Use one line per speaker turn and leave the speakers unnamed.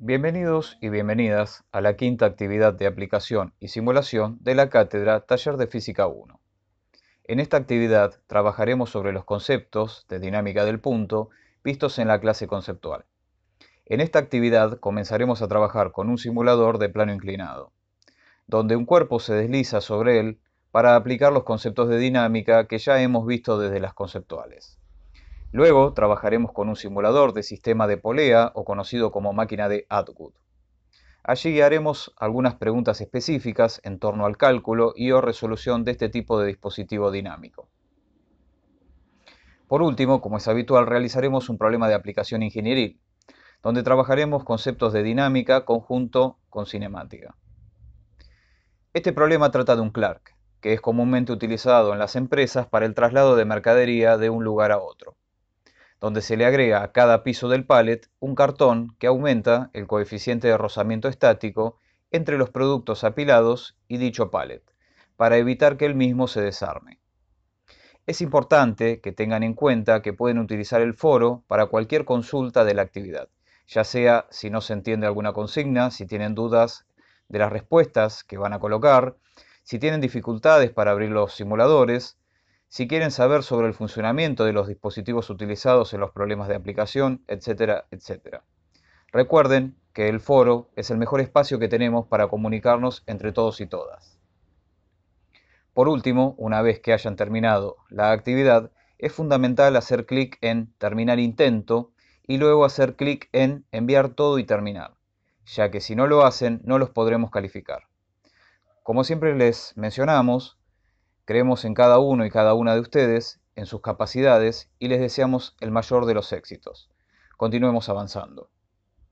Bienvenidos y bienvenidas a la quinta actividad de aplicación y simulación de la cátedra Taller de Física 1. En esta actividad trabajaremos sobre los conceptos de dinámica del punto vistos en la clase conceptual. En esta actividad comenzaremos a trabajar con un simulador de plano inclinado, donde un cuerpo se desliza sobre él para aplicar los conceptos de dinámica que ya hemos visto desde las conceptuales. Luego trabajaremos con un simulador de sistema de polea o conocido como máquina de Atwood. Allí haremos algunas preguntas específicas en torno al cálculo y o resolución de este tipo de dispositivo dinámico. Por último, como es habitual, realizaremos un problema de aplicación ingenieril, donde trabajaremos conceptos de dinámica conjunto con cinemática. Este problema trata de un Clark, que es comúnmente utilizado en las empresas para el traslado de mercadería de un lugar a otro donde se le agrega a cada piso del pallet un cartón que aumenta el coeficiente de rozamiento estático entre los productos apilados y dicho pallet, para evitar que el mismo se desarme. Es importante que tengan en cuenta que pueden utilizar el foro para cualquier consulta de la actividad, ya sea si no se entiende alguna consigna, si tienen dudas de las respuestas que van a colocar, si tienen dificultades para abrir los simuladores, si quieren saber sobre el funcionamiento de los dispositivos utilizados en los problemas de aplicación, etcétera, etcétera. Recuerden que el foro es el mejor espacio que tenemos para comunicarnos entre todos y todas. Por último, una vez que hayan terminado la actividad, es fundamental hacer clic en Terminar intento y luego hacer clic en Enviar todo y terminar, ya que si no lo hacen no los podremos calificar. Como siempre les mencionamos, Creemos en cada uno y cada una de ustedes, en sus capacidades y les deseamos el mayor de los éxitos. Continuemos avanzando.